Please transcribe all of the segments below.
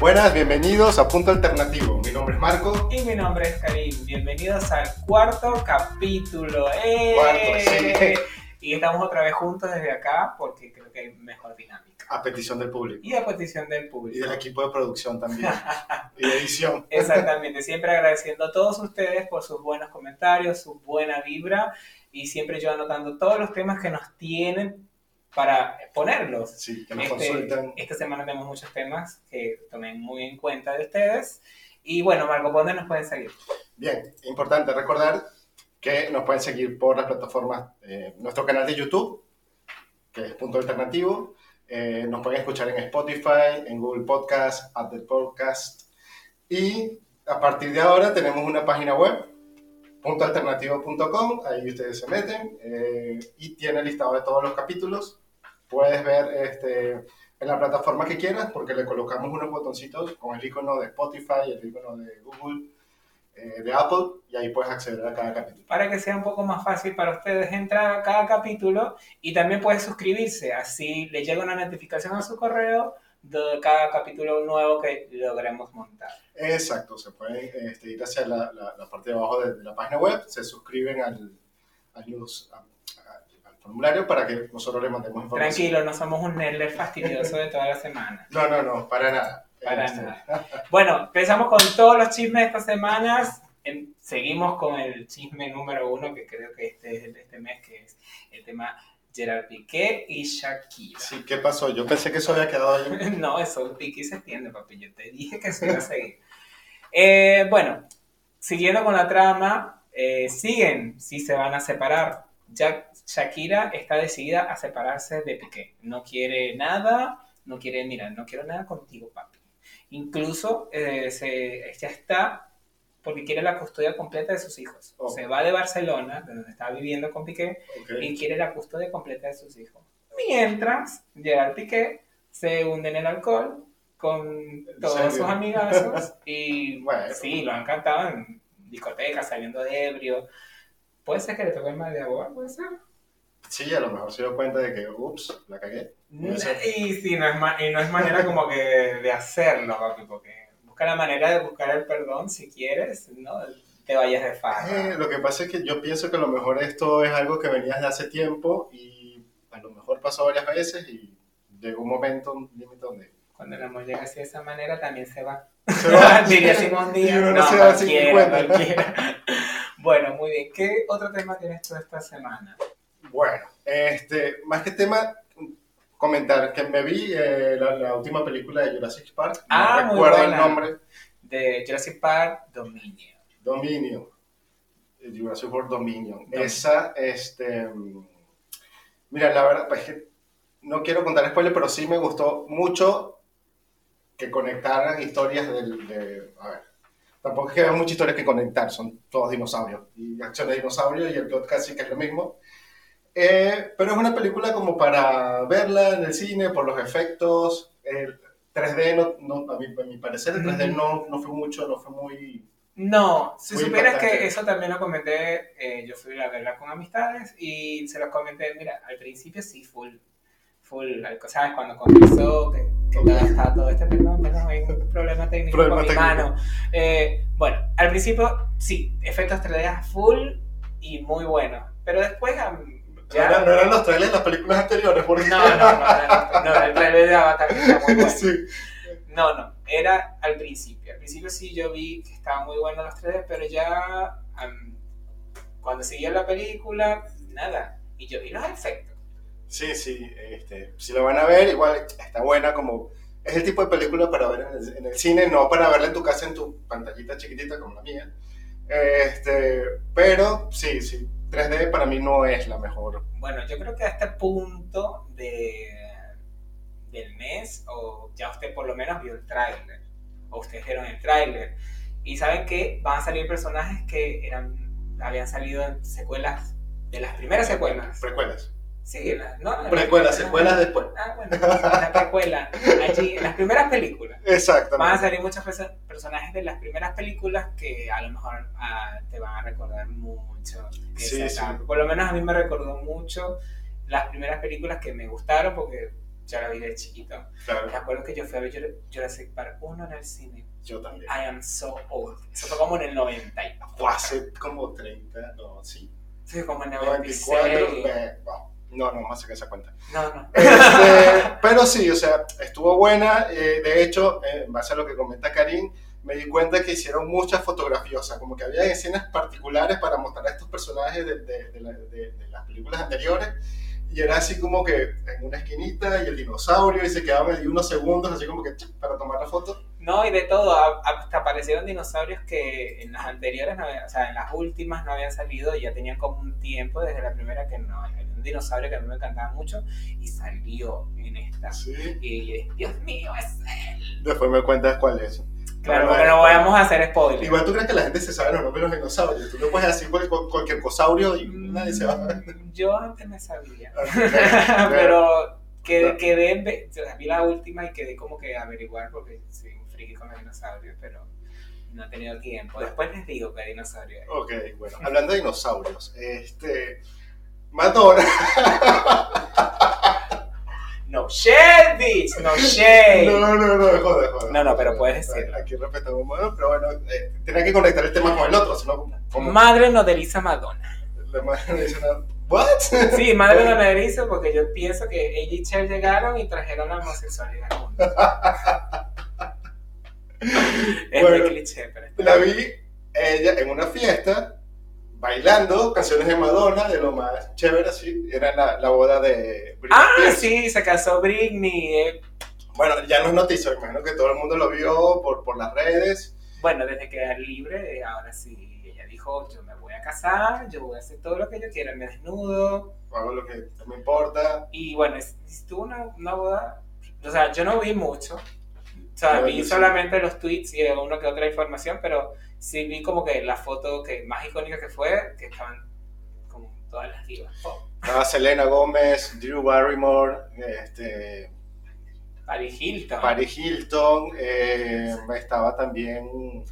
Buenas, bienvenidos a Punto Alternativo. Mi nombre es Marco. Y mi nombre es Karim. Bienvenidos al cuarto capítulo. ¡Eh! Cuarto, sí. Y estamos otra vez juntos desde acá porque creo que hay mejor dinámica. A petición del público. Y a petición del Y público. del equipo de producción también. y de edición. Exactamente, siempre agradeciendo a todos ustedes por sus buenos comentarios, su buena vibra y siempre yo anotando todos los temas que nos tienen para ponerlos. Sí, que nos Este, consultan. esta semana tenemos muchos temas que tomen muy en cuenta de ustedes. Y bueno, Marco, ¿por ¿dónde nos pueden seguir? Bien, importante recordar que nos pueden seguir por las plataformas, eh, nuestro canal de YouTube, que es Punto Alternativo. Eh, nos pueden escuchar en Spotify, en Google Podcast, Apple Podcast. Y a partir de ahora tenemos una página web, puntoalternativo.com, ahí ustedes se meten eh, y tiene listado de todos los capítulos. Puedes ver este, en la plataforma que quieras porque le colocamos unos botoncitos con el icono de Spotify, el icono de Google, eh, de Apple y ahí puedes acceder a cada capítulo. Para que sea un poco más fácil para ustedes, entra a cada capítulo y también puede suscribirse. Así le llega una notificación a su correo de cada capítulo nuevo que logremos montar. Exacto, se pueden este, ir hacia la, la- la parte de abajo de, de la página web, se suscriben al, al, news- formulario para que nosotros les mandemos información. Tranquilo, no somos un nerd fastidioso de toda la semana. No, no, no, para nada. Para Este, nada. Bueno, empezamos con todos los chismes de estas semanas. Em- Seguimos con el chisme número uno, que creo que este es el de este mes, que es el tema Gerard Piqué y Shakira. Sí, ¿qué pasó? Yo pensé que eso había quedado ahí. No, eso Piqué se extiende, papi. Yo te dije que se iba a seguir. Eh, bueno, siguiendo con la trama, eh, siguen si se van a separar. Ya Shakira está decidida a separarse de Piqué. No quiere nada, no quiere, mira, no quiero nada contigo, papi. Incluso eh, se, ya está porque quiere la custodia completa de sus hijos. Oh. Se va de Barcelona, de donde está viviendo con Piqué, y quiere la custodia completa de sus hijos. Mientras Gerard Piqué se hunde en el alcohol con todos sus amigazos y Bueno. sí, lo han cantado en discotecas, saliendo de ebrio. Puede ser que le toque el mal de agua, puede ser. Sí, a lo mejor se dio cuenta de que, ups, la cagué. Ser. Y sí, no es, y no es manera como que de hacerlo, papi, porque busca la manera de buscar el perdón si quieres, no te vayas de Eh, farra. lo que pasa es que yo pienso que a lo mejor esto es algo que venía de hace tiempo y a lo mejor pasó varias veces y llegó un momento, un límite donde... Cuando el amor llega así de esa manera, también se va. Se va. Diría Simón Díaz. Y uno No, se va cualquiera, cualquiera. Bueno, muy bien. ¿Qué otro tema tienes tú esta semana? Bueno, este, más que tema, comentar que me vi eh, la, la última película de Jurassic Park. No Ah, muy recuerdo el nombre. De Jurassic Park, Dominio. Dominion. Eh, Jurassic World Dominion. Dominion. Esa, este. Mira, la verdad, pues que no quiero contar spoiler, pero sí me gustó mucho que conectaran historias del. De, a ver. Tampoco es que haya muchas historias que conectar, son todos dinosaurios. Y acción de dinosaurios y el plot casi que es lo mismo. Eh, pero es una película como para verla en el cine por los efectos. El 3D, no, no- a, mi, a mi parecer, el 3D no, no fue mucho, no fue muy. No, si Muy supieras impactante. que eso también lo comenté, eh, yo fui a verla con amistades y se los comenté, mira, al principio sí, full, full, ¿sabes? Cuando comenzó, que, estaba todo este, perdón, perdón, hay un problema técnico Problema con mi técnico. mano. Eh, bueno, al principio sí, efectos 3D a full y muy buenos, pero después am, No eran, no eran los trailers de las películas anteriores, porque... No, no, no, no, no, el trailer de Avatar que está muy bueno. sí. No, no, era al principio. Al principio sí yo vi que estaban muy buenos los 3D, pero ya am, cuando seguía la película, nada. Y yo vi los efectos. Sí, sí, este, si lo van a ver, igual está buena como... Es el tipo de película para ver en el, en el cine, no para verla en tu casa en tu pantallita chiquitita como la mía. Este, pero sí, sí, 3D para mí no es la mejor. Bueno, yo creo que a este punto de, del mes, o ya usted por lo menos vio el tráiler, o ustedes vieron el tráiler, y saben que van a salir personajes que eran, habían salido en secuelas, de las primeras secuelas. Precuelas. Sí, la- ¿no? Precuelas, secuelas después. Ah, bueno, la precuela. Allí, en las primeras películas. Van a salir muchos perso- personajes de las primeras películas que a lo mejor ah, te van a recordar mucho. Sí, sí. Por lo menos a mí me recordó mucho las primeras películas que me gustaron porque yo la vi de chiquito. Claro, Me acuerdo que yo fui a ver Jura- Jurassic Park 1 en el cine. yo también. I am so old. Eso fue como en el 94. O hace como 30, no, sí. Sí, como en el 94, 96. eh, wow. No, no, vamos a sacar esa cuenta. No, no. Este, pero sí, o sea, estuvo buena. eh, de hecho, eh, en base a lo que comenta Karim, me di cuenta que hicieron muchas fotografías, o sea, como que había escenas particulares para mostrar a estos personajes de, de- de la- de- las películas anteriores. Y era así como que en una esquinita y el dinosaurio y se quedaba medio unos segundos así como que para tomar la foto. No, y de todo, hasta aparecieron dinosaurios que en las anteriores, no habían- o sea, en las últimas no habían salido y ya tenían como un tiempo desde la primera que no. Un dinosaurio que a mí me encantaba mucho y salió en esta. Sí. Y Dios mío, es él. Después me cuentas cuál es. Claro, porque no vamos a hacer spoilers. Igual tú crees que la gente se sabe los nombres de los dinosaurios. Tú le puedes decir cual- cual- cualquier cosaurio y nadie se va a Mm, Yo antes me sabía. Pero Pero quedé, No. quedé vi la última y quedé como que averiguar porque soy un friki con los dinosaurios, pero no he tenido tiempo. Después les digo que hay dinosaurios. Ok, bueno, hablando de dinosaurios, este. Madonna. No shade, bitch, no shade. No, no, no, joder, joder. No, no, pero puedes decirlo. Aquí respetamos más, pero bueno, eh, tenía que conectar el tema con el otro, si no, como. Madre noderiza Madonna. La madre ¿what? Sí, madre noderiza porque yo pienso que ella y Cher llegaron y trajeron la homosexualidad es Bueno. muy cliché, pero La vi ella en una fiesta bailando canciones de Madonna, de lo más chévere, así. Era la, la boda de Britney Ah, Spears. sí, se casó Britney. eh. Bueno, ya no es noticia, imagino que todo el mundo lo vio por, por las redes. Bueno, desde que era libre, eh, ahora sí, ella dijo, yo me voy a casar, yo voy a hacer todo lo que yo quiera, me desnudo. Hago lo que no me importa. Y bueno, es- estuvo una, una boda, o sea, yo no vi mucho, o sea, No, vi yo sí. solamente los tweets y alguna que otra información, pero sí vi como que la foto que más icónica que fue, que estaban como todas las divas. Oh, Estaba Selena Gómez, Drew Barrymore, este, Paris Hilton. Paris Hilton, eh, estaba también,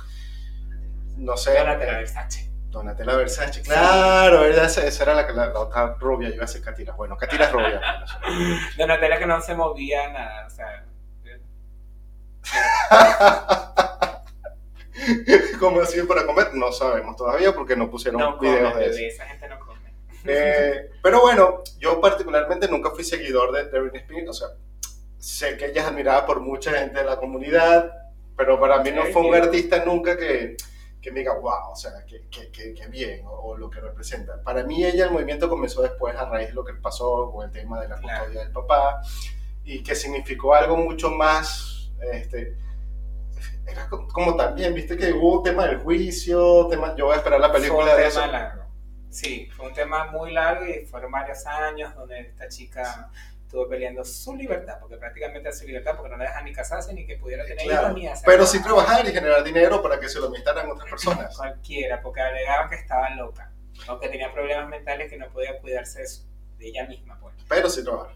no sé, Donatella Versace. Donatella Versace. Claro, ¿verdad? Esa, era la, la, la otra rubia, yo iba a decir Catira. Bueno, Catira es rubia. Donatella que no se movía nada, o sea... ¿Cómo así para comer? No sabemos todavía porque no pusieron No videos come, de eso. esa gente no come. Eh, pero bueno, yo particularmente nunca fui seguidor de, de Britney Spears, o sea, sé que ella es admirada por mucha gente de la comunidad, pero para mí no fue un artista nunca que, que me diga, wow, o sea, que, que, que, que bien, o, o lo que representa. Para mí ella, el movimiento comenzó después a raíz de lo que pasó con el tema de la Claro. custodia del papá, y que significó algo mucho más, este, era co- como también, viste que hubo tema del juicio, tema, yo voy a esperar la película fue un de tema eso. largo. Sí, fue un tema muy largo y fueron varios años donde esta chica estuvo peleando su libertad, porque prácticamente su libertad, porque no la dejan ni casarse ni que pudiera tener Claro, hijos ni hacer pero nada. sí trabajar y generar dinero para que se lo administraran otras personas. Cualquiera, porque alegaban que estaba loca, o que tenía problemas mentales que no podía cuidarse de ella misma. Pues. Pero sí trabajar.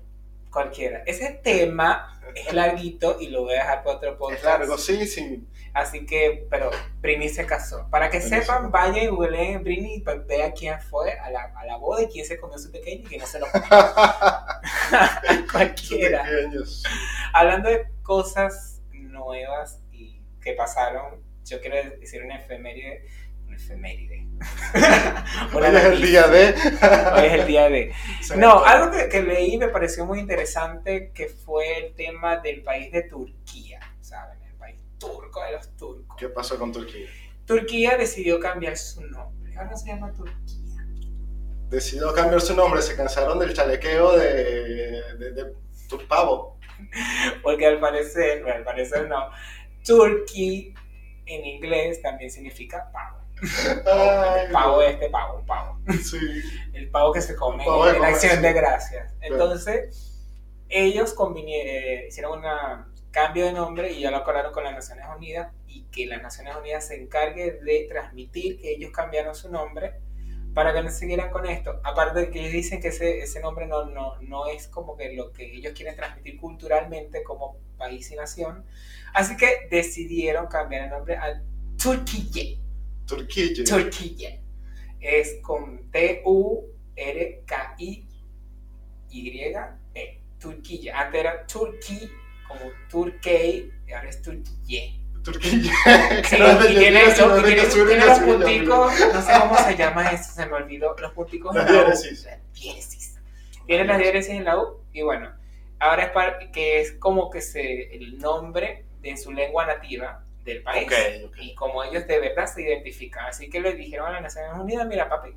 Cualquiera. Ese tema es larguito y lo voy a dejar para otro podcast. Es largo, sí, sí. Así que, pero Britney se casó. Para que sepan, se- vayan y googleen Britney y vean quién fue a la, a la boda y quién se comió su pequeño y quién no se lo comió. Cualquiera. Hablando de cosas nuevas y que pasaron, yo quiero decir una efeméride. Efeméride. Hoy es el día de. Hoy es el día de. No, algo que, que leí me pareció muy interesante que fue el tema del país de Turquía, ¿saben? El país turco de los turcos. ¿Qué pasó con Turquía? Turquía decidió cambiar su nombre. Ahora se llama Turquía. Decidió cambiar su nombre, se cansaron del chalequeo de, de, de Turpavo. Porque al parecer, bueno, al parecer no, Turkey en inglés también significa pavo. Ay, El pavo este pavo, un pavo. Sí. El pavo que se come en acción sí. de gracias. Entonces, ellos eh, hicieron un cambio de nombre y ya lo acordaron con las Naciones Unidas y que las Naciones Unidas se encargue de transmitir que ellos cambiaron su nombre para que no siguieran con esto. Aparte de que ellos dicen que ese, ese nombre no, no, no es como que lo que ellos quieren transmitir culturalmente como país y nación. Así que decidieron cambiar el nombre a Turquía. Turquía. Turquía. Es con T-U-R-K-I-Y-E. Turquía. Antes era Turkey, como Turkey, y ahora es Turquía. Turquía. Sí, no y tiene, tiene los punticos, no sé cómo se llama eso, se me olvidó. Los punticos la diéresis. Las diéresis. Tiene las diéresis en la U y bueno, ahora es para, que es como que se, el nombre de su lengua nativa del país. Ok, ok. Y como ellos de verdad se identifican. Así que le dijeron a las Naciones Unidas, mira papi,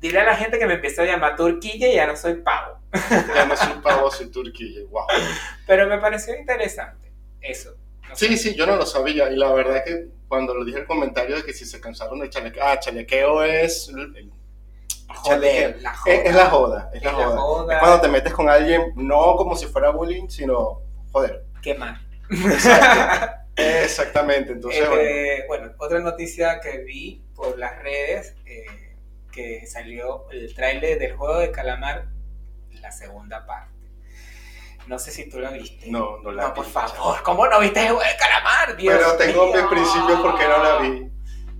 dile a la gente que me empiece a llamar Turquilla y ya no soy pavo. Ya no soy pavo, soy Turquía. Wow. Pero me pareció interesante eso. No sé. Sí, sí, yo no lo sabía. Y la verdad es que cuando lo dije el comentario de que si se cansaron de chalequeo. Ah, chalequeo es. el- el- Joder, la joda. Es, es la joda. Es la Es la joda. joda. Es cuando te metes con alguien, no como si fuera bullying, sino. Joder. Qué mal. Exacto. Exactamente. Entonces, bueno. Este, bueno, otra noticia que vi por las redes, eh, que salió el tráiler del juego de Calamar, la segunda parte. No sé si tú la viste. No, no la No, vi. por favor, ¿cómo no viste el juego de Calamar? Dios Pero tengo mío. mis principios porque no la vi.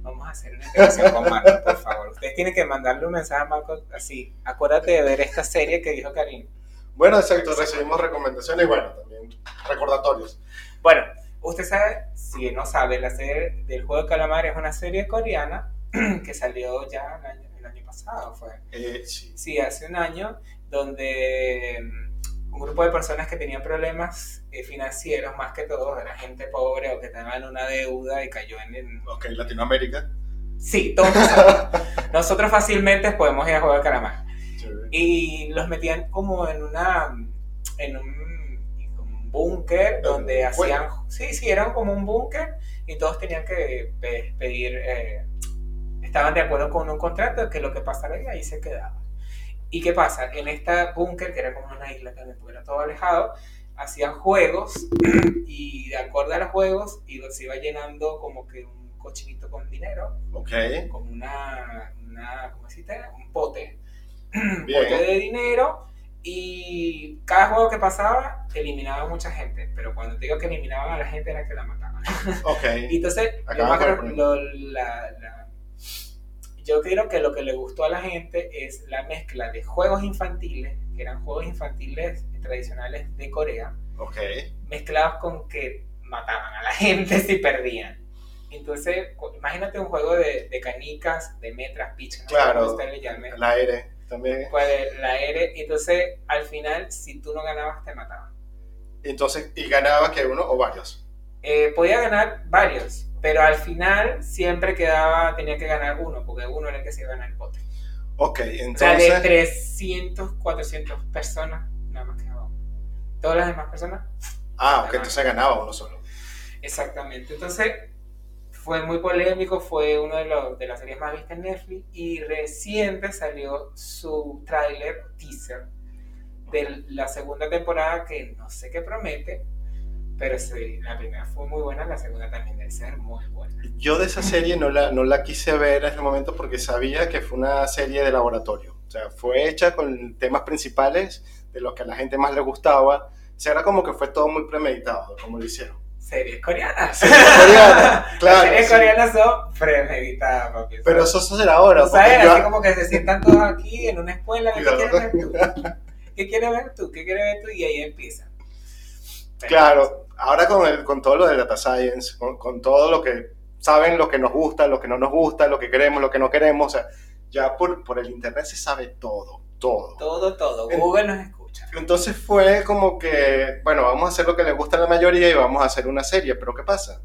Vamos a hacer una interacción con Marco, por favor. Ustedes tienen que mandarle un mensaje a Marco así. Acuérdate de ver esta serie que dijo Karim. Bueno, exacto, recibimos recomendaciones y bueno, también recordatorios. Bueno, usted sabe, si no sabe, la serie del juego de calamar es una serie coreana que salió ya el año, el año pasado, fue. Eh, sí. Sí, hace un año, donde mm, un grupo de personas que tenían problemas eh, financieros, más que todo, era gente pobre o que tenían una deuda y cayó en... en- Ok, Latinoamérica. Sí, todos nosotros. nosotros fácilmente podemos ir a juego de calamar. Chévere. y los metían como en una en un búnker donde hacían sí sí eran como un búnker y todos tenían que pe- pedir eh, estaban de acuerdo con un contrato que lo que pasara ahí ahí se quedaba y qué pasa en esta búnker que era como una isla también porque era todo alejado hacían juegos y de acuerdo a los juegos y los iba llenando como que un cochinito con dinero Ok, como una, una ¿cómo se dice? Un pote. Un pote de dinero. Y cada juego que pasaba, eliminaban mucha gente. Pero cuando te digo que eliminaban a la gente, era que la mataban. ok. Y entonces, yo, lo- la- la- yo creo que lo que le gustó a la gente es la mezcla de juegos infantiles, que eran juegos infantiles tradicionales de Corea, mezclados con que mataban a la gente si perdían. Entonces, imagínate un juego de, de canicas, de metras, pitch, no Claro. cómo usted también. pues la R, entonces al final, si tú no ganabas, te mataban. Entonces, ¿y ganaba que uno o varios? Eh, podía ganar varios, pero al final siempre quedaba, tenía que ganar uno, porque uno era el que se iba a ganar el pote. Ok, O sea, de entonces. 300, 400 personas, nada más quedaba uno. Todas las demás personas Ah, ok, entonces ganaba uno solo. Exactamente. Entonces, fue muy polémico, fue una de, los- de las series más vistas en Netflix y reciente salió su tráiler, teaser, de la segunda temporada que no sé qué promete, pero sí, la primera fue muy buena, la segunda también debe ser muy buena. Yo de esa serie no la, no la quise ver en ese momento porque sabía que fue una serie de laboratorio. O sea, fue hecha con temas principales de los que a la gente más le gustaba. O sea, era como que fue todo muy premeditado, como lo hicieron. Series coreanas. Series coreanas, claro, Las series sí. coreanas son papi. Pero eso será ahora. Porque yo- así como que se sientan todos aquí en una escuela. ¿Qué quieres ver tú? ¿Qué quieres ver tú? ¿Qué quieres ver tú? Y ahí empieza. Pero- Claro, ahora con, el, con todo lo de data science, con, con todo lo que saben, lo que nos gusta, lo que no nos gusta, lo que queremos, lo que no queremos, o sea, ya por, por el internet se sabe todo, todo. Todo, todo. Google nos escucha. Entonces fue como que, bueno, vamos a hacer lo que le gusta a la mayoría y vamos a hacer una serie, pero ¿qué pasa?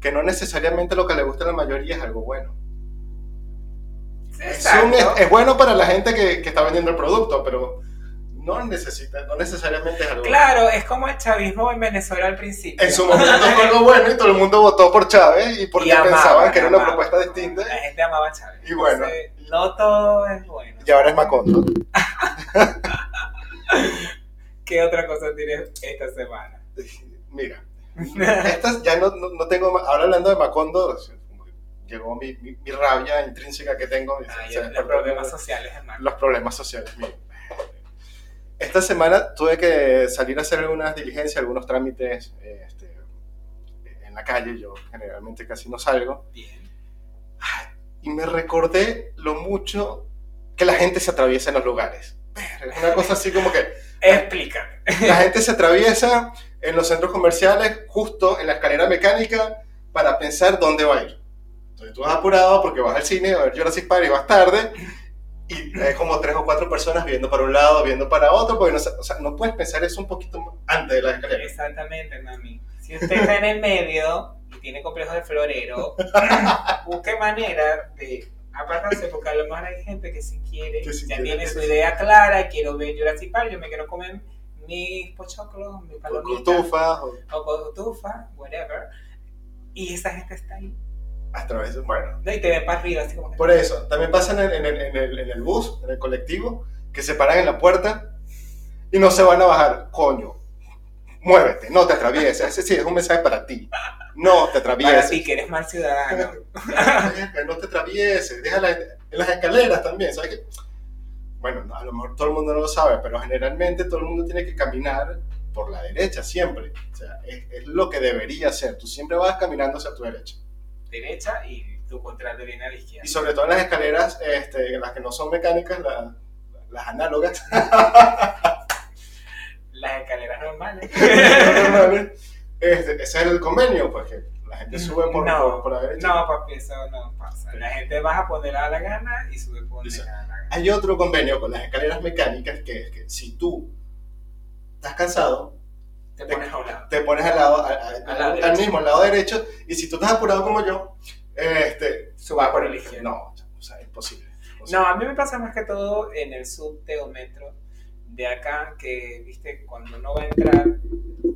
Que no necesariamente lo que le gusta a la mayoría es algo bueno. Es, bueno para la gente que, que está vendiendo el producto, pero no necesita, no necesariamente es algo bueno. Claro, es como el chavismo en Venezuela al principio. En su momento fue algo bueno y todo el mundo votó por Chávez y porque Y amaban, pensaban que era una propuesta distinta La gente amaba a Chávez. Y bueno. Entonces, no todo es bueno. y ahora es Macondo. ¿Qué otra cosa tienes esta semana? Mira, estas ya no, no, no tengo. Ahora hablando de Macondo, llegó mi, mi, mi rabia intrínseca que tengo. Ah, los problemas sociales, hermano. los problemas sociales. Mira. Esta semana tuve que salir a hacer algunas diligencias, algunos trámites este, en la calle. Yo generalmente casi no salgo. Bien. y me recordé lo mucho que la gente se atraviesa en los lugares. Es una cosa así como que Explícate. La gente se atraviesa en los centros comerciales justo en la escalera mecánica para pensar dónde va a ir. Entonces tú vas apurado porque vas al cine a ver Jurassic Park y vas tarde y hay como tres o cuatro personas viendo para un lado, viendo para otro, porque no, o sea, no puedes pensar eso un poquito antes de la escalera. Exactamente, mami. Si usted está en el medio y tiene complejo de florero, busque manera de apartarse, porque a lo mejor hay gente que si quiere, Que si ya quiere, tiene su sí. idea clara, quiero ver Jurassic Park, yo me quiero comer mis pochoclos, mis palomitas, cotufas, o o cotufa, whatever, y esa gente está ahí. a través de, bueno. ¿no? Y te ven para arriba, así como. Por eso, también pasa en el, en, el, en, el, en el bus, en el colectivo, que se paran en la puerta y no se van a bajar. Coño, muévete, no te atravieses. Ese sí es un mensaje para ti. No te Para atravieses. ti que eres mal ciudadano. no te atravieses. Déjala en las escaleras también. ¿Sabes qué? Bueno, no, a lo mejor todo el mundo no lo sabe, pero generalmente todo el mundo tiene que caminar por la derecha siempre. O sea, es, es lo que debería ser. Tú siempre vas caminando hacia tu derecha. Derecha y tu contrario viene a la izquierda. Y sobre todo en las escaleras, este, las que no son mecánicas, la- las análogas, Las escaleras normales. este, ese es el convenio, pues que la gente sube por, No, por, por la derecha. No, papi, eso no pasa. La gente baja por donde le da la gana y sube por donde Dice, le da la gana. Hay otro convenio con las escaleras mecánicas que es que si tú estás cansado, Te pones a un lado. te pones al lado, al- Al lado al mismo, al lado derecho, y si tú estás apurado como yo, este, Subas por el izquierdo. no, o sea, imposible. imposible. No, a mí me pasa más que todo en el subte o metro de acá, que, viste, cuando uno va a entrar,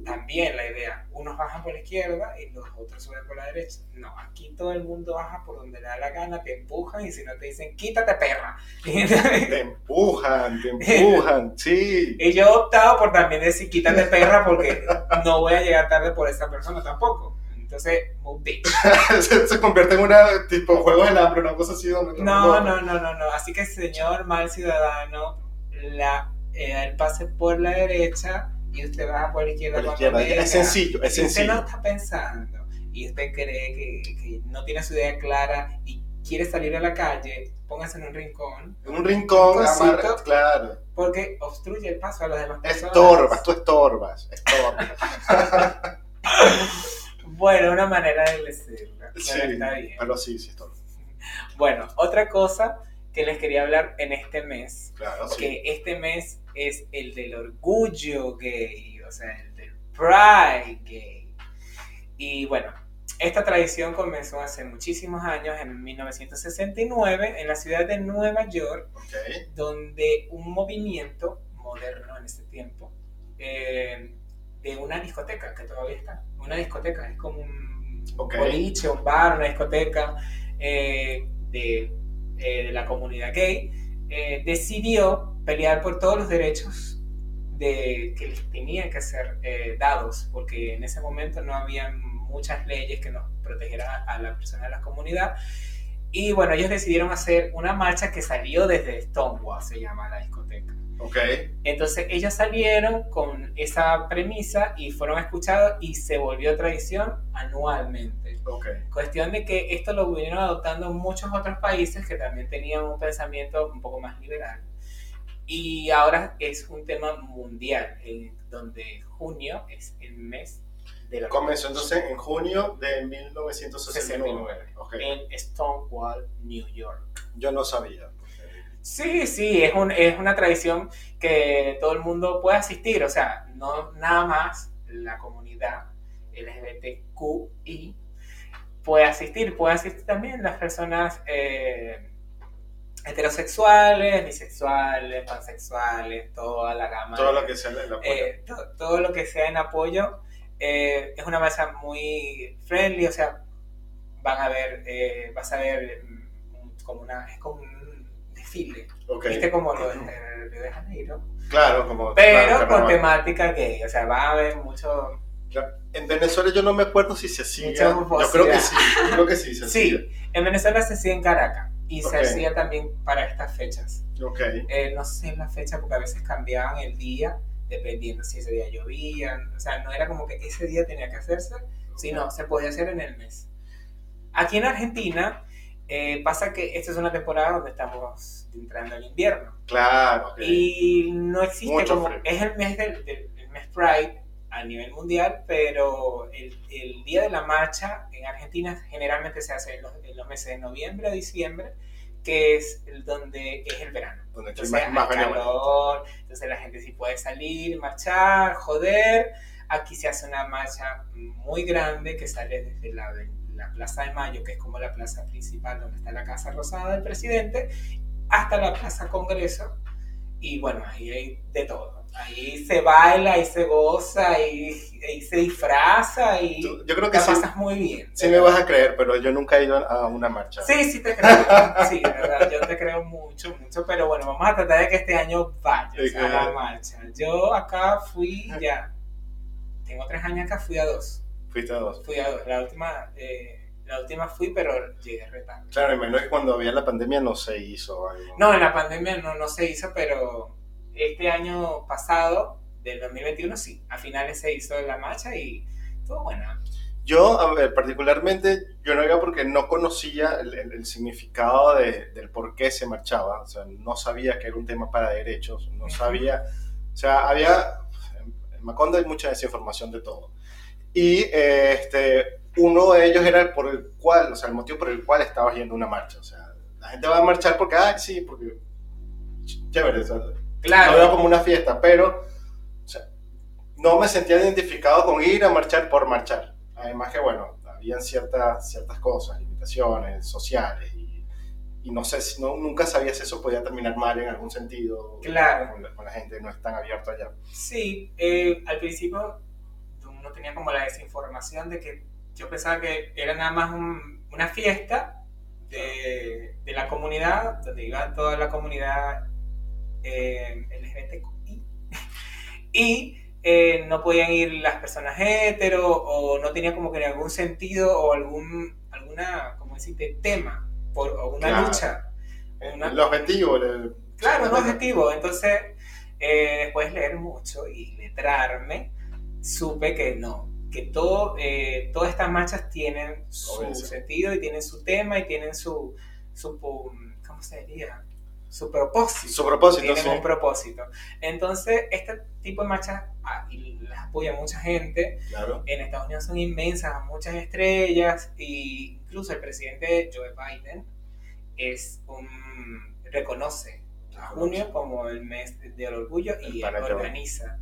también la idea, unos bajan por la izquierda y los otros suben por la derecha. No, aquí todo el mundo baja por donde le da la gana, te empujan y si no te dicen, quítate perra. Te empujan, te empujan, sí. y yo he optado por también decir, quítate perra, porque no voy a llegar tarde por esa persona tampoco. Entonces, se, se convierte en una tipo juego del hambre, una cosa así donde No, no, no, no, no. Así que, señor mal ciudadano, la, eh, el pase por la derecha y usted baja por la izquierda. Por la cuando izquierda. Es sencillo, es Si usted no sencillo. está pensando y usted cree que, que no tiene su idea clara y quiere salir a la calle, póngase en un rincón. En un rincón, Un amarra, claro. Porque obstruye el paso a las demás personas. Estorbas, tú estorbas, estorbas. Bueno, una manera de decirlo. Sí, está bien. pero sí, sí, estorbas. Bueno, otra cosa que les quería hablar en este mes Claro, sí. que este mes es el del orgullo gay, o sea, el del pride gay. Y bueno, esta tradición comenzó hace muchísimos años, en 1969, en la ciudad de Nueva York, donde un movimiento moderno en ese tiempo, eh, de una discoteca, que todavía está, una discoteca, es como un Ok. boliche, un bar, una discoteca eh, de, eh, de la comunidad gay, decidió pelear por todos los derechos de, que les tenían que ser eh, dados, porque en ese momento no había muchas leyes que nos protegieran a la persona de la comunidad. Y bueno, ellos decidieron hacer una marcha que salió desde Stonewall, se llama la discoteca. ok. Entonces ellos salieron con esa premisa y fueron escuchados y se volvió tradición anualmente. Ok, Cuestión de que esto lo vinieron adoptando muchos otros países que también tenían un pensamiento un poco más liberal. Y ahora es un tema mundial, en donde junio es el mes de la comenzó entonces en junio de 1969. Ok, en Stonewall, New York. yo no sabía. Sí, sí, es, un- es una tradición que todo el mundo puede asistir, o sea, no nada más la comunidad LGBTQI puede asistir, puede asistir también las personas eh, heterosexuales, bisexuales, pansexuales, toda la gama. Todo lo que sea el apoyo. eh, to- todo lo que sea en apoyo eh, es una marcha muy friendly, o sea, van a ver, eh, vas a ver mm, como una, es como un desfile, ok, viste como lo de Río de Janeiro, claro, como. pero claro, con temática gay, o sea, va a haber mucho, En Venezuela yo no me acuerdo si se hacía. Yo creo que sí, yo creo que sí se hacía. sí, en Venezuela se hacía en Caracas y Ok. se hacía también para estas fechas. Ok, Eh, no sé la fecha porque a veces cambiaban el día dependiendo si ese día llovía, o sea, no era como que ese día tenía que hacerse, sino se podía hacer en el mes. Aquí en Argentina Eh, pasa que esta es una temporada donde estamos entrando al invierno. Claro. Y no existe Mucho como. frío. Es el mes del, del- el mes Pride a nivel mundial, pero el, el día de la marcha en Argentina generalmente se hace en los, en los meses de noviembre a diciembre, que es el donde es el verano. Donde Entonces más, más calor, entonces la gente sí puede salir, marchar, joder. Aquí se hace una marcha muy grande que sale desde la, la Plaza de Mayo, que es como la plaza principal donde está la Casa Rosada del presidente, hasta la Plaza Congreso. Y bueno, ahí hay de todo. Ahí se baila, ahí se goza, ahí, ahí se disfraza y Yo creo que la sí, pasas muy bien. sí me vas a creer, pero yo nunca he ido a una marcha. Sí, sí te creo. Sí, de verdad, yo te creo mucho, mucho. Pero bueno, vamos a tratar de que este año vayas Sí, a la marcha. Yo acá fui ya. Tengo tres años acá, fui a dos. Fuiste a dos. Fui a dos. La última, eh, la última fui, pero llegué retando. Claro, imagino que cuando había la pandemia no se hizo algo. No, en la pandemia no, no se hizo, pero este año pasado, del 2021, sí. A finales se hizo la marcha y estuvo buena. Yo, a ver, particularmente, yo no iba porque no conocía el, el- el significado de- del por qué se marchaba. O sea, no sabía que era un tema para derechos. No sabía. O sea, había. En Macondo hay mucha desinformación de todo. Y eh, este, uno de ellos era el por el cual, o sea, el motivo por el cual estaba yendo a una marcha. O sea, la gente va a marchar porque, ah, sí, porque. ch- Chévere, o sea, lo veo Claro, como una fiesta, pero o sea, no me sentía identificado con ir a marchar por marchar. Además que, bueno, habían ciertas, ciertas cosas, limitaciones sociales y, y no sé, si no, nunca sabía si eso podía terminar mal en algún sentido Claro. con, la, con la gente, no es tan abierto allá. Sí, eh, al principio uno tenía como la desinformación de que yo pensaba que era nada más un- una fiesta de, de la comunidad, donde iba toda la comunidad eh, LGBTQI, y eh, no podían ir las personas hetero o no tenía como que algún sentido o algún, alguna, como decirte, tema por, o una Claro. lucha. Una- El objetivo, el- Claro, un objetivo. Entonces, eh, después de leer mucho y letrarme, supe que no, que todo, eh, todas estas marchas tienen su sentido y tienen su tema y tienen su, su pu- ¿cómo se diría? Su propósito. su propósito, tienen sí. un propósito. Entonces, este tipo de marchas ah, y las apoya mucha gente. Claro. En Estados Unidos son inmensas, muchas estrellas, e incluso el presidente Joe Biden es un, reconoce a junio como el mes del orgullo El y organiza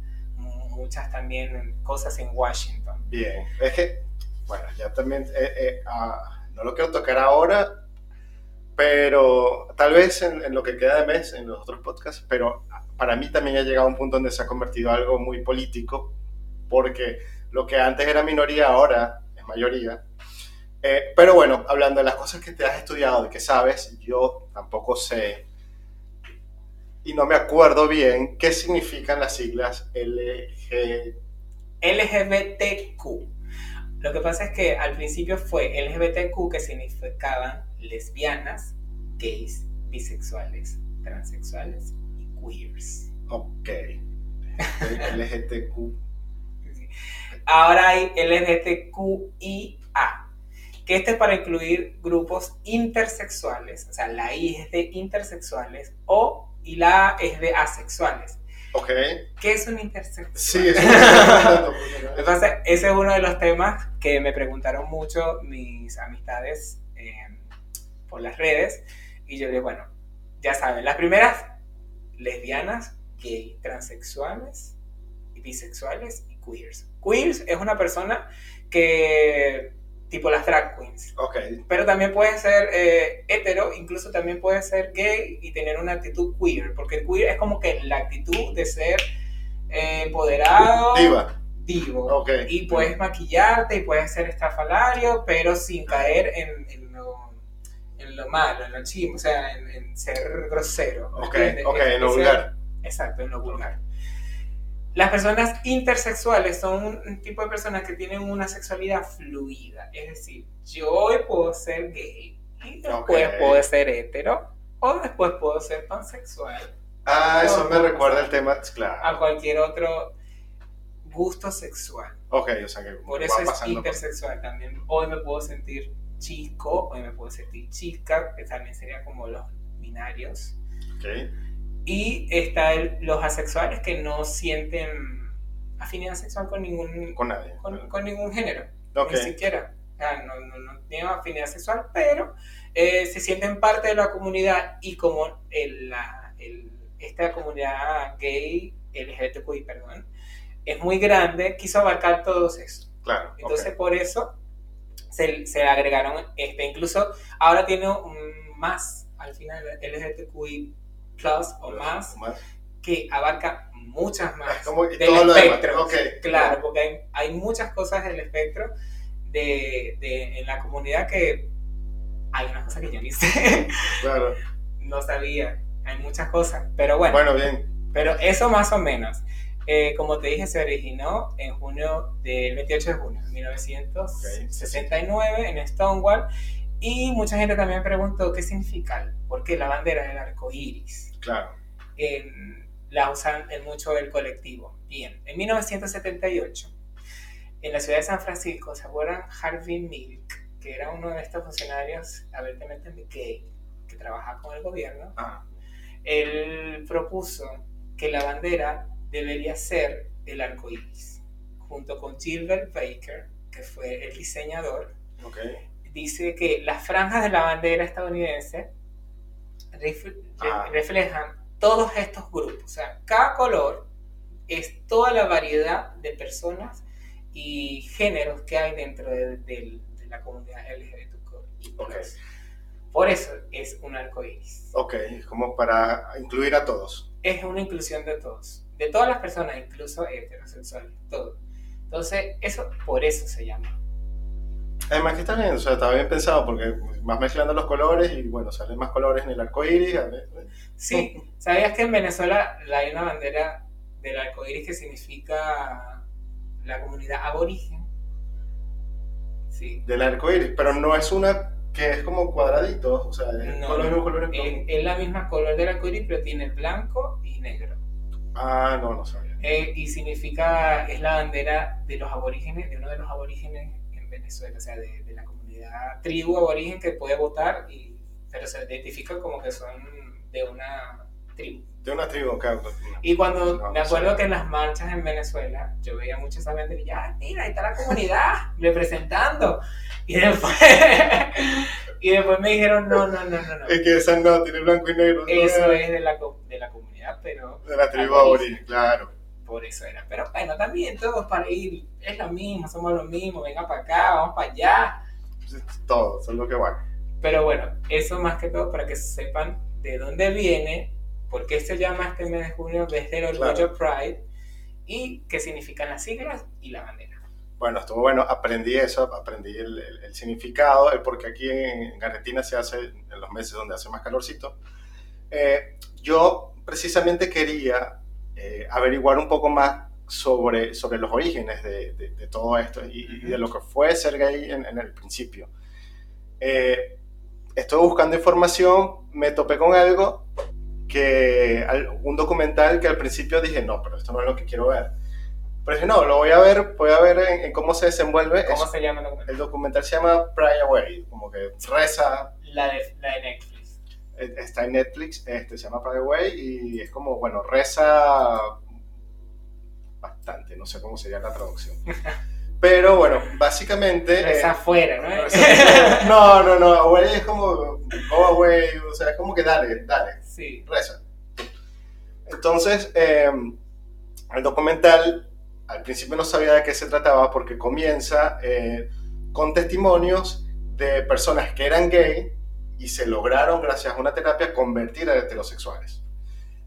muchas también cosas en Washington. Bien, es que, bueno, ya también, eh, eh, ah, no lo quiero tocar ahora, pero tal vez en, en lo que queda de mes, en los otros podcasts, pero para mí también ha llegado a un punto donde se ha convertido algo muy político, porque lo que antes era minoría ahora es mayoría. Eh, pero bueno, hablando de las cosas que te has estudiado, de que sabes, yo tampoco sé y no me acuerdo bien qué significan las siglas LG. LGBTQ. Lo que pasa es que al principio fue LGBTQ que significaban lesbianas, gays, bisexuales, transexuales y queers. Ok. LGTQ. Ahora hay LGBTQIA, que este es para incluir grupos intersexuales, o sea, la I es de intersexuales o y la A es de asexuales. Ok. ¿Qué es un intersexual? Sí, es Entonces, ese es uno de los temas que me preguntaron mucho mis amistades eh, por las redes. Y yo les bueno, ya saben, las primeras, lesbianas, gay, transexuales, bisexuales y queers. Queers es una persona que, tipo las drag queens, Ok. pero también puede ser eh, hetero, incluso también puede ser gay y tener una actitud queer, porque el queer es como que la actitud de ser eh, empoderado, Diva. divo. Ok. Y puedes maquillarte y puedes ser estrafalario, pero sin caer en, en lo, en lo malo, en lo chimo, o sea, en, en ser grosero. ¿me Ok, ok, en lo vulgar. Exacto, en lo vulgar. Las personas intersexuales son un, tipo de personas que tienen una sexualidad fluida. Es decir, yo hoy puedo ser gay y después Ok. puedo ser hetero o después puedo ser pansexual Ah, eso me recuerda el tema. Claro. a cualquier otro gusto sexual. Ok, o sea que Por eso es por- intersexual también. Hoy me puedo sentir chico, o me puedo sentir chica, que también sería como los binarios. Ok. Y está el- los asexuales que no sienten afinidad sexual con ningún, Con nadie. con, con ningún género, Ok. ni siquiera. No, no, no tienen afinidad sexual, pero eh, se sienten parte de la comunidad y como el- la- el- esta comunidad gay, LGBTQI, perdón, es muy grande, quiso abarcar todos eso. Claro. Entonces, ok. por eso se, se agregaron, este, incluso ahora tiene un más, al final, LGBTQI plus o más, que abarca muchas más como- del todo lo demás, espectro. ok. Claro, porque hay, hay muchas cosas del espectro de, de- en la comunidad que hay unas cosas que yo ni sé, Claro. no sabía, hay muchas cosas, pero bueno, Bueno, bien. pero eso más o menos. Eh, como te dije, se originó en junio del 28 de junio de 1969 en Stonewall. Y mucha gente también preguntó qué significa, por qué la bandera del arco iris. Claro. La usan en mucho el colectivo. Bien, en 1978, en la ciudad de San Francisco, ¿se acuerdan Harvey Milk, que era uno de estos funcionarios abiertamente gay, que trabajaba con el gobierno? Ah, él propuso que la bandera debería ser el arco iris, junto con Gilbert Baker, que fue el diseñador. ok. Dice que las franjas de la bandera estadounidense Ah. reflejan todos estos grupos. O sea, cada color es toda la variedad de personas y géneros que hay dentro de, de- de la comunidad LGBTQ. Ok. Por eso es un arco iris. Ok, como para incluir a todos. es una inclusión de todos, de todas las personas, incluso heterosexuales, todo. Entonces, eso por eso se llama. Además que está bien, o sea, está bien pensado porque vas mezclando los colores y bueno, salen más colores en el arco iris. ver, Sí, ¿sabías que en Venezuela hay una bandera del arco iris que significa la comunidad aborigen? Sí. Del arco iris, pero no es una que es como cuadradito, o sea, es No, con los mismos colores. Es, es la misma color del arco iris, pero tiene blanco y negro. Ah, no, no sabía. Eh, y significa, es la bandera de los aborígenes, de uno de los aborígenes en Venezuela, o sea, de, de la comunidad tribu aborigen que puede votar, y, pero se identifica como que son de una tribu. De una tribu, claro. Y cuando No, me acuerdo que en las marchas en Venezuela, yo veía muchas esa bandera y ya, "Ah, mira, ahí está la comunidad representando. Y después, y después me dijeron, no, no, no, no, no. Es que esa no, tiene blanco y negro. Eso es de la, de la comunidad, pero De la tribu aborigen, claro. Por eso era. Pero bueno, también todos para ir, es lo mismo, somos lo mismo, venga para acá, vamos para allá. Todo, eso es lo que va. Pero bueno, eso más que todo para que sepan de dónde viene, por qué se llama este mes de junio desde el orgullo Pride y qué significan las siglas y la bandera. Bueno, estuvo bueno, aprendí eso, aprendí el, el- el significado, el porque aquí en, en Argentina se hace en los meses donde hace más calorcito. Eh, yo precisamente quería eh, averiguar un poco más sobre, sobre los orígenes de, de- de todo esto y, y de lo que fue ser gay en, en el principio. Eh, estuve buscando información, me topé con algo que, un documental que al principio dije, no, pero esto no es lo que quiero ver. Pero dije, no, lo voy a ver, voy a ver en, en cómo se desenvuelve. ¿Cómo Es- se llama el documento? el documental se llama Pray Away, como que reza, La de, la de Netflix. Eh, está en Netflix, este, se llama Pray Away y es como, bueno, reza bastante, no sé cómo sería la traducción. Pero bueno, básicamente... Reza eh, afuera, ¿no? reza- no, no, no, away es como go away, o sea, es como que dale, dale, sí. reza. Entonces, eh, el documental al principio no sabía de qué se trataba porque comienza eh, con testimonios de personas que eran gay y se lograron, gracias a una terapia, convertir a heterosexuales.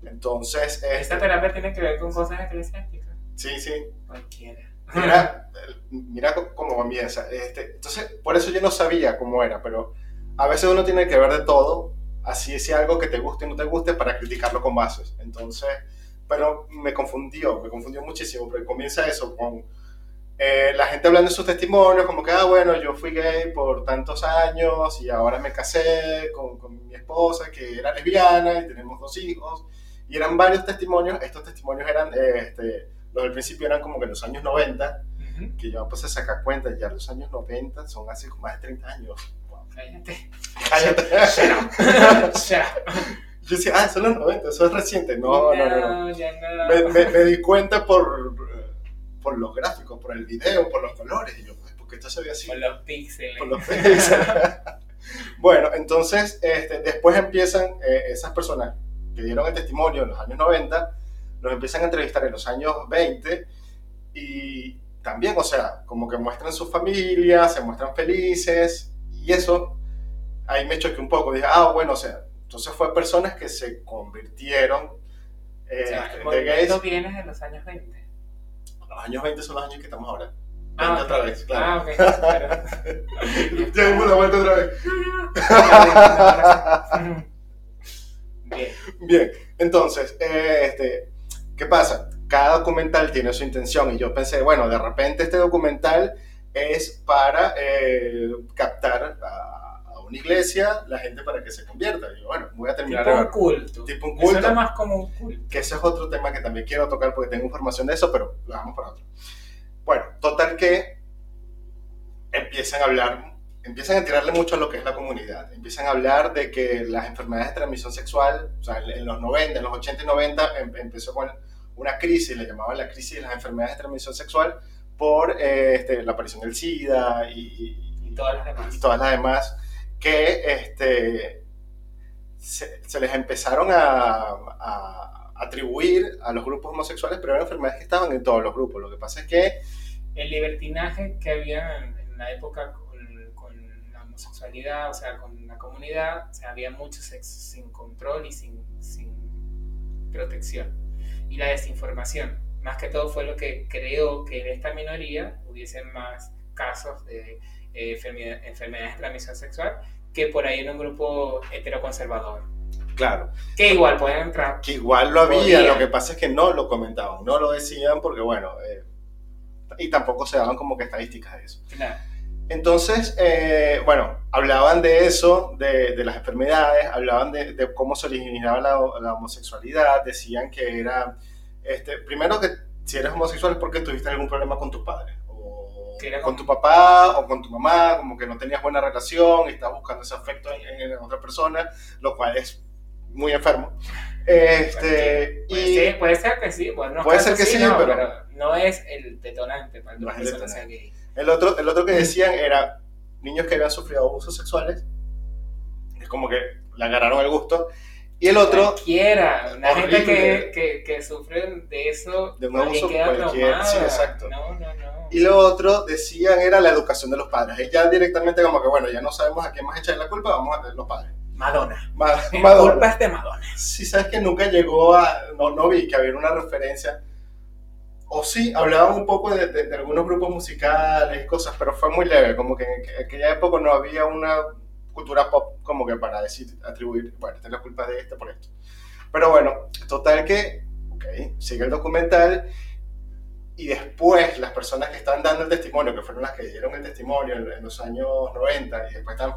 Entonces, Esta este, terapia tiene que ver con cosas eclesiásticas. sí, sí, Cualquiera. mira, mira cómo- comienza. Este, entonces, por eso yo no sabía cómo era, pero a veces uno tiene que ver de todo, así sea algo que te guste o no te guste, para criticarlo con bases. Entonces, pero me confundió, me confundió muchísimo, porque comienza eso con eh, la gente hablando de sus testimonios, como que, ah, bueno, yo fui gay por tantos años y ahora me casé con, con mi esposa que era lesbiana y tenemos dos hijos. Y eran varios testimonios, estos testimonios eran, eh, este, los del principio eran como que en los años 90, Ujú. que yo pues a sacar cuenta, ya los años 90 son hace más de 30 años, Cállate. Cállate. Yo decía, ah, son los 90, eso es reciente. No, no, no. no. ya no. Me, me- me di cuenta por, por los gráficos, por el video, por los colores. Y yo, ¿por qué esto se ve así? Con los píxeles. Por los píxeles. bueno, entonces, este, después empiezan eh, esas personas que dieron el testimonio en los años 90, los empiezan a entrevistar en los años 20 y también, o sea, como que muestran su familia, se muestran felices y eso, ahí me choqué un poco, dije, ah, bueno, o sea, entonces fue personas que se convirtieron eh, O sea, el de gays. de los años 20. Los años 20 son los años que estamos ahora. Ah, 20 otra vez, claro. Ah, ok. Pero- ya dimos la vuelta otra vez. Bien. Bien, entonces, eh, este, ¿qué pasa? Cada documental tiene su intención y yo pensé, bueno, de repente este documental es para eh, captar a una iglesia, la gente para que se convierta. Y yo, bueno, voy a terminar Tipo un culto. Tipo un culto. más como un culto. que ese es otro tema que también quiero tocar porque tengo información de eso, pero lo dejamos para otro. Bueno, total que empiezan a hablar, empiezan a tirarle mucho a lo que es la comunidad, empiezan a hablar de que las enfermedades de transmisión sexual, o sea, en los 90, en los 80 y 90 em- empezó con una crisis, le llamaban la crisis de las enfermedades de transmisión sexual por eh, este, la aparición del SIDA y, y- Y todas las demás. y todas las demás, que este, se, se les empezaron a, a atribuir a los grupos homosexuales, pero eran enfermedades que estaban en todos los grupos. Lo que pasa es que, El libertinaje que había en, la época con, con la homosexualidad, o sea, con la comunidad, o sea, había mucho sexo sin control y sin, sin protección. Y la desinformación, más que todo, fue lo que creó que en esta minoría hubiesen más casos de eh, enfermedad- enfermedades de transmisión sexual que por ahí en un grupo heteroconservador. claro, Que igual pueden entrar. que igual lo había, Podían. lo que pasa es que no lo comentaban, no lo decían porque, bueno, eh, y tampoco se daban como que estadísticas de eso. Claro. Entonces, eh, bueno, hablaban de eso, de, de las enfermedades, hablaban de, de cómo se originaba la, la homosexualidad, decían que era, este, primero que si eres homosexual es porque tuviste algún problema con tus padres, Que era con tu papá, o con tu mamá, como que no tenías buena relación y estabas buscando ese afecto en, en otra persona, lo cual es muy enfermo. Este, Puede, y, ser, puede ser que sí, bueno, Puede ser que sí, no, pero- no es el detonante para que No el detonante. El otro, el otro que decían era niños que habían sufrido abusos sexuales. Es como que le agarraron el gusto. Y el otro, Cualquiera, una gente horrible. que, que, que sufre de eso, De un abuso cualquier- traumada. sí, exacto. No. Y lo otro decían era la educación de los padres. Y ya directamente como que, bueno, ya no sabemos a quién más echar la culpa, vamos a los padres. Madonna. Ma- La Madonna. culpa es de Madonna. Sí, sabes que nunca llegó a, no, no vi que había una referencia. O sí, hablaban un poco de, de- de algunos grupos musicales cosas, pero fue muy leve, como que en aqu- aquella época no había una cultura pop como que para decir, atribuir, bueno, esta es la culpa de este por esto. Pero bueno, total que, ok, sigue el documental y después las personas que están dando el testimonio, que fueron las que dieron el testimonio en, en los años 90 y después están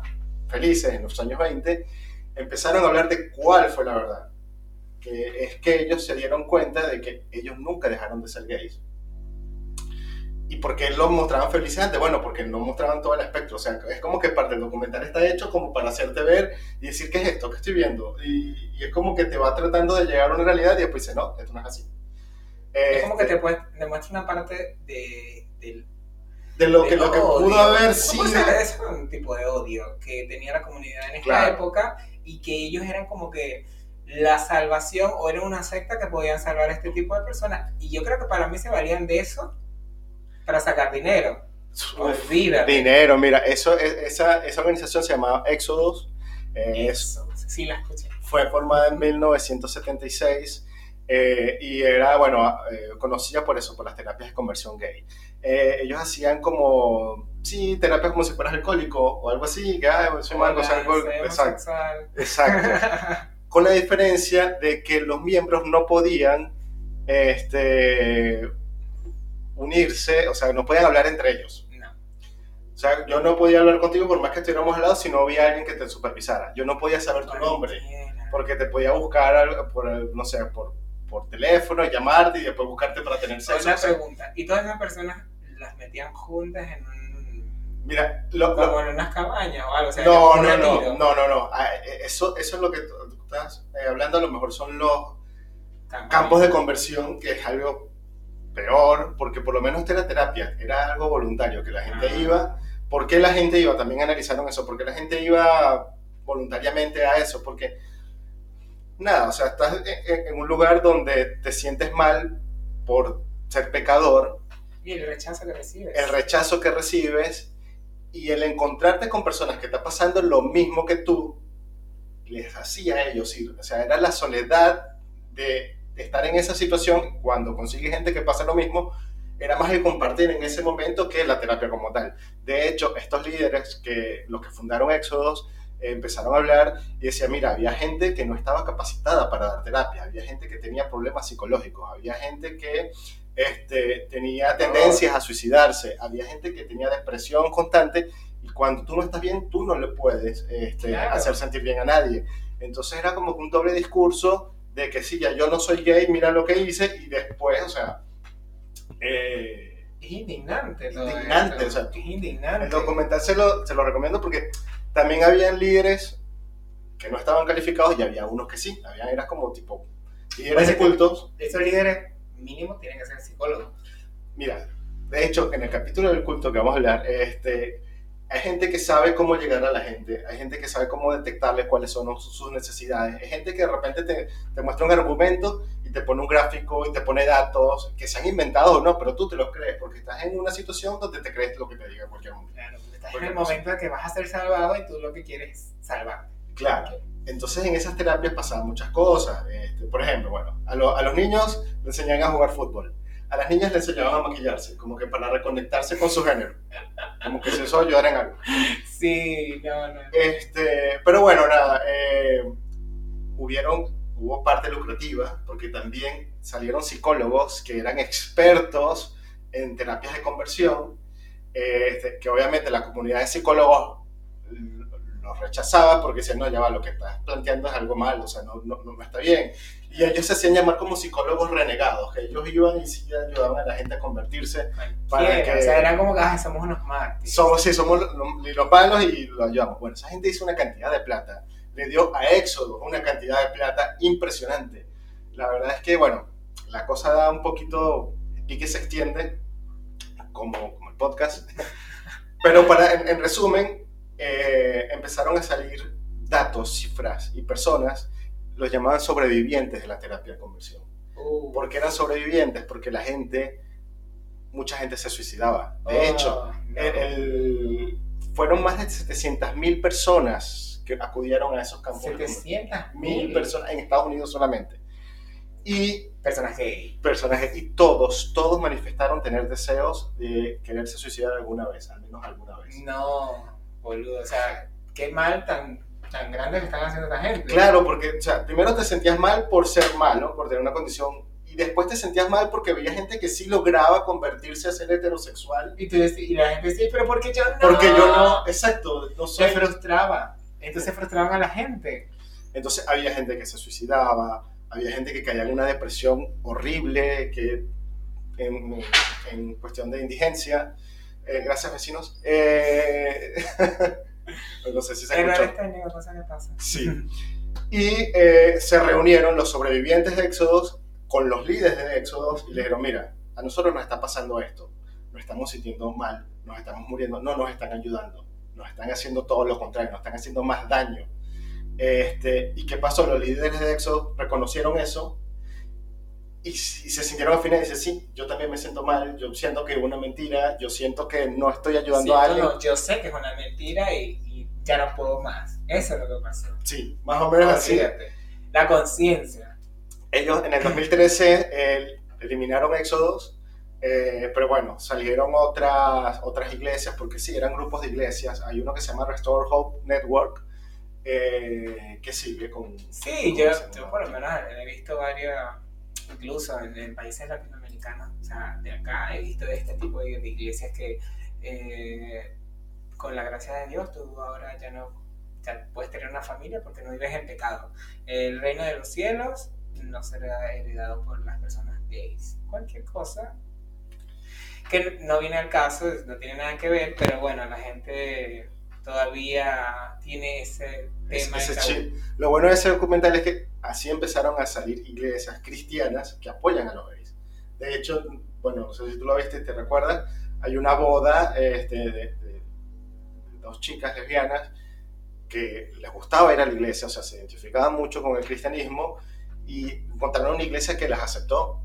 felices en los años 20, empezaron a hablar de cuál fue la verdad. Que es que ellos se dieron cuenta de que ellos nunca dejaron de ser gays. ¿Y por qué los mostraban felices antes? Bueno, porque no mostraban todo el espectro. O sea, es como que parte del documental está hecho como para hacerte ver y decir, ¿qué es esto? ¿Qué estoy viendo? Y, y es como que te va tratando de llegar a una realidad y después dice, no, esto no es así. Es como que Este, te puede- demuestra una parte de, del de lo de que, lo que pudo haber ¿Cómo sido. Es un tipo de odio que tenía la comunidad en esta Claro. época y que ellos eran como que la salvación o eran una secta que podían salvar a este tipo de personas. Y yo creo que para mí se valían de eso para sacar dinero. Uf, dinero, mira, eso, es- esa, esa organización se llamaba Exodus. eh, Eso, sí la escuché. fue formada en 1976 eh, y era, bueno, eh, conocida por eso, por las terapias de conversión gay. Eh, ellos hacían como, sí, terapias como si fueras alcohólico o algo así, que, ay, soy Marcos, Hola, alcohólico. soy Exacto, exacto. Con la diferencia de que los miembros no podían este, unirse, o sea, no podían hablar entre ellos. No. O sea, yo no podía hablar contigo por más que estuviéramos al lado si no había alguien que te supervisara. Yo no podía saber tu nombre porque te podía buscar por, no sé, por, por teléfono, llamarte y después buscarte para tener sexo. Una pregunta. ¿Y todas esas personas las metían juntas en un Mira, lo, lo- Como en unas cabañas o algo. O sea, no, no, no, no, no, no. Eh, Eso, eso es lo que tú estás eh, hablando, a lo mejor son los Cabañas. campos de conversión, que es algo peor, porque por lo menos terapia, era algo voluntario, que la gente Ah. iba. ¿Por qué la gente iba? También analizaron eso, porque la gente iba voluntariamente a eso, porque nada, o sea, estás en, un lugar donde te sientes mal por ser pecador, Y el rechazo que recibes. el rechazo que recibes y el encontrarte con personas que está pasando lo mismo que tú, les hacía a ellos ir. O sea, era la soledad de, de estar en esa situación cuando consigues gente que pasa lo mismo, era más el compartir en ese momento que la terapia como tal. De hecho, estos líderes, que los que fundaron Éxodos, empezaron a hablar y decían, mira, había gente que no estaba capacitada para dar terapia, había gente que tenía problemas psicológicos, había gente que este, tenía tendencias a suicidarse, había gente que tenía depresión constante y cuando tú no estás bien, tú no le puedes este, Claro. hacer sentir bien a nadie. Entonces era como un doble discurso de que sí, ya yo no soy gay, mira lo que hice y después, o sea... eh, Es indignante todo Indignante, esto. o sea, es indignante. el documental se lo, se lo recomiendo porque también habían líderes que no estaban calificados y había unos que sí. Habían, eras como tipo líderes de cultos. Esos líderes mínimo tienen que ser psicólogos. Mira, de hecho, en el capítulo del culto que vamos a hablar, este, hay gente que sabe cómo llegar a la gente, hay gente que sabe cómo detectarles cuáles son sus necesidades, hay gente que de repente te, te muestra un argumento y te pone un gráfico y te pone datos que se han inventado o no, pero tú te los crees porque estás en una situación donde te crees lo que te diga cualquier hombre. Claro, estás en el momento de que vas a ser salvado y tú lo que quieres es salvarte. Claro. Entonces en esas terapias pasaban muchas cosas. Este, por ejemplo, bueno, a, lo- a los niños le enseñaban a jugar fútbol. A las niñas le enseñaban a maquillarse, como que para reconectarse con su género. Como que si eso ayudara en algo. Sí, no, no. Este, pero bueno, nada, eh, hubieron, hubo parte lucrativa, porque también salieron psicólogos que eran expertos en terapias de conversión, este, que obviamente la comunidad de psicólogos l- los rechazaba porque decían, no, ya va, lo que estás planteando es algo mal, o sea, no, no, no está bien. Y ellos se hacían llamar como psicólogos renegados, que ellos iban y sí ayudaban a la gente a convertirse. Para que- O sea, era como que "Ay, somos unos mártires. Somos, sí, somos los, los malos y lo ayudamos. Bueno, esa gente hizo una cantidad de plata. Le dio a Éxodo una cantidad de plata impresionante. La verdad es que, bueno, la cosa da un poquito, y que se extiende, como, podcast. Pero para, en, en resumen, eh, empezaron a salir datos, cifras y personas, los llamaban sobrevivientes de la terapia de conversión. Uh, ¿Por qué eran sobrevivientes? Porque la gente, mucha gente se suicidaba. De oh, hecho, no. el- el- fueron más de 700.000 personas que acudieron a esos campos. de conversión. 700 Mil personas en Estados Unidos solamente. Y personas gay. personajes, y todos, todos manifestaron tener deseos de quererse suicidar alguna vez, al menos alguna vez. No, boludo. O sea, qué mal tan, tan grande que están haciendo esta gente. Claro, porque o sea, primero te sentías mal por ser malo, por tener una condición, y después te sentías mal porque veía gente que sí lograba convertirse a ser heterosexual. Y, tú y la gente decía, pero ¿por qué yo no? Porque yo no, exacto, no Se frustraba. Entonces frustraban a la gente. Entonces había gente que se suicidaba, había gente que caía en una depresión horrible, que en, en cuestión de indigencia. Eh, gracias vecinos. Eh, no sé si se escuchó. año, cosa que pasa. Sí. Y eh, se reunieron los sobrevivientes de Éxodos con los líderes de Éxodos y le dijeron, mira, a nosotros nos está pasando esto, nos estamos sintiendo mal, nos estamos muriendo, no nos están ayudando, nos están haciendo todo lo contrario, nos están haciendo más daño. Este, ¿Y qué pasó? Los líderes de Éxodos reconocieron eso y, y se sintieron afines y dicen, sí, yo también me siento mal, yo siento que es una mentira, yo siento que no estoy ayudando Sí, a alguien. no, yo sé que es una mentira y, y ya no puedo más. Eso es lo que pasó. Sí, más o menos así. La conciencia. Ellos en el 2013 eh, eliminaron Éxodos, eh, pero bueno, salieron otras, otras iglesias, porque sí, eran grupos de iglesias. Hay uno que se llama Restore Hope Network, eh, que sigue con... Sí, con yo, yo por lo menos he visto varios, incluso en, en países latinoamericanos, o sea, de acá he visto este tipo de, de iglesias que eh, con la gracia de Dios tú ahora ya no ya puedes tener una familia porque no vives en pecado. El reino de los cielos no será heredado por las personas gays. Cualquier cosa. que no viene al caso, no tiene nada que ver, pero bueno, la gente todavía tiene ese tema. Lo bueno de ese documental es que así empezaron a salir iglesias cristianas que apoyan a los gays. De hecho, bueno, no sé si tú lo viste, te recuerdas, hay una boda este, de, dos chicas lesbianas que les gustaba ir a la iglesia, o sea, se identificaban mucho con el cristianismo y encontraron una iglesia que las aceptó.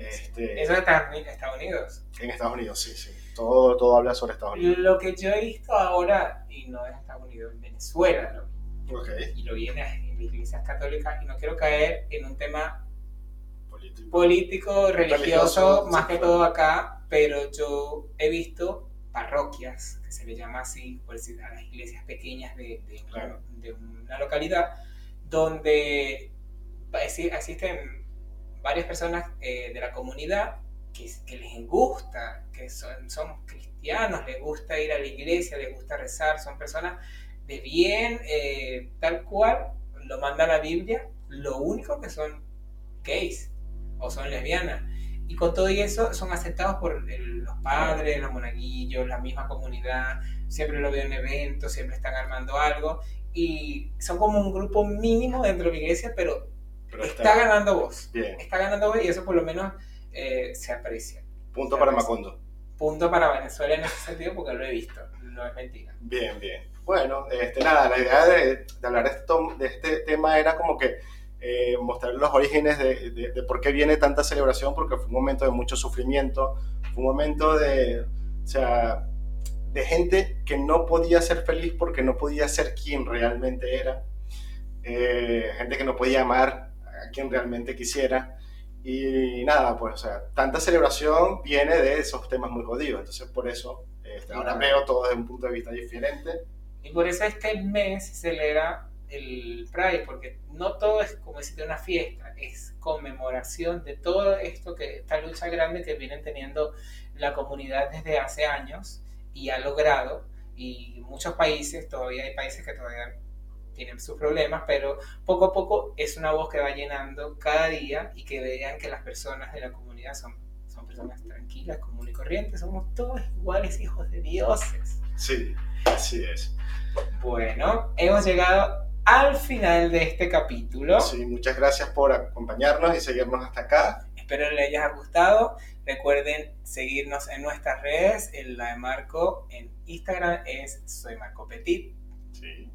Este, ¿Eso está en Estados Unidos? En Estados Unidos, sí, sí. Todo, todo habla sobre Estados Unidos. Lo que yo he visto ahora, y no en Estados Unidos, en Venezuela, lo y lo vi en las iglesias católicas, y no quiero caer en un tema político, religioso, más que todo acá, pero yo he visto parroquias, que se le llama así, por decir, a las iglesias pequeñas de, de, una localidad, donde asisten varias personas eh, de la comunidad que, que, les gusta, que son, son cristianos, les gusta ir a la iglesia, les gusta rezar, son personas de bien, eh, tal cual, lo manda la Biblia, lo único que son gays o son lesbianas. Y con todo eso son aceptados por los padres, los monaguillos, la misma comunidad, siempre lo veo en eventos, siempre están armando algo. Y son como un grupo mínimo dentro de la iglesia, pero, está, ganando voz. Está ganando voz y eso por lo menos eh, se aprecia. Punto para Macondo. Punto para Venezuela en ese sentido porque lo he visto, no es mentira. Bien, bien. Bueno, este, nada, la idea de, hablar de este, de este tema era como que eh, mostrar los orígenes de, de, por qué viene tanta celebración, porque fue un momento de mucho sufrimiento, fue un momento de, o sea, de gente que no podía ser feliz porque no podía ser quien realmente era, eh, gente que no podía amar a quien realmente quisiera. Y nada, pues, o sea, tanta celebración viene de esos temas muy jodidos. Entonces, por eso, este, ahora veo todo desde un punto de vista diferente. Y por eso este mes se celebra el Pride, porque no todo es como decirte una fiesta, es conmemoración de todo esto que esta lucha grande que vienen teniendo la comunidad desde hace años y ha logrado y muchos países, todavía hay países que todavía tienen sus problemas, pero poco a poco es una voz que va llenando cada día y que vean que las personas de la comunidad son, son personas tranquilas, comunes y corrientes, somos todos iguales hijos de dioses. Sí, así es. Bueno, hemos llegado al final de este capítulo. Sí, muchas gracias por acompañarnos y seguirnos hasta acá. Espero les haya gustado. Recuerden seguirnos en nuestras redes. En la de Marco en Instagram es Soy Marco Petit. Sí.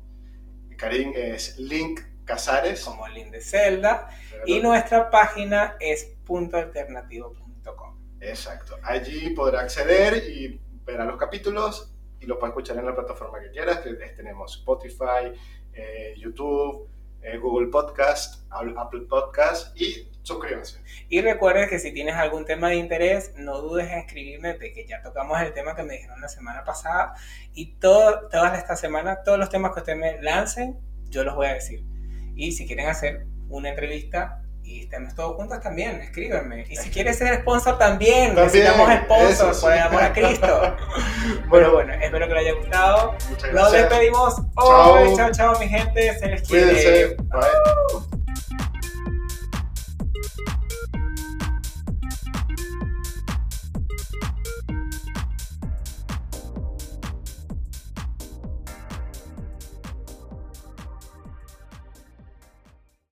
Karim es Link Casares. Como Link de Zelda. Y nuestra página es puntoalternativo.com. Exacto. Allí podrá acceder y ver a los capítulos y lo puede escuchar en la plataforma que quieras. Tenemos Spotify, eh, YouTube, eh, Google Podcast, Apple Podcast y suscríbanse. Y recuerden que si tienes algún tema de interés, no dudes en escribirme de que ya tocamos el tema que me dijeron la semana pasada y todo, todas esta semana, todos los temas que ustedes me lancen, yo los voy a decir. Y si quieren hacer una entrevista, y estemos todos juntos también, escríbanme. Y si quieres ser sponsor también, necesitamos sponsor por el amor a Cristo. bueno, bueno, espero que les haya gustado. Nos despedimos hoy. Chao, chao, mi gente. Se les quiere. Bye.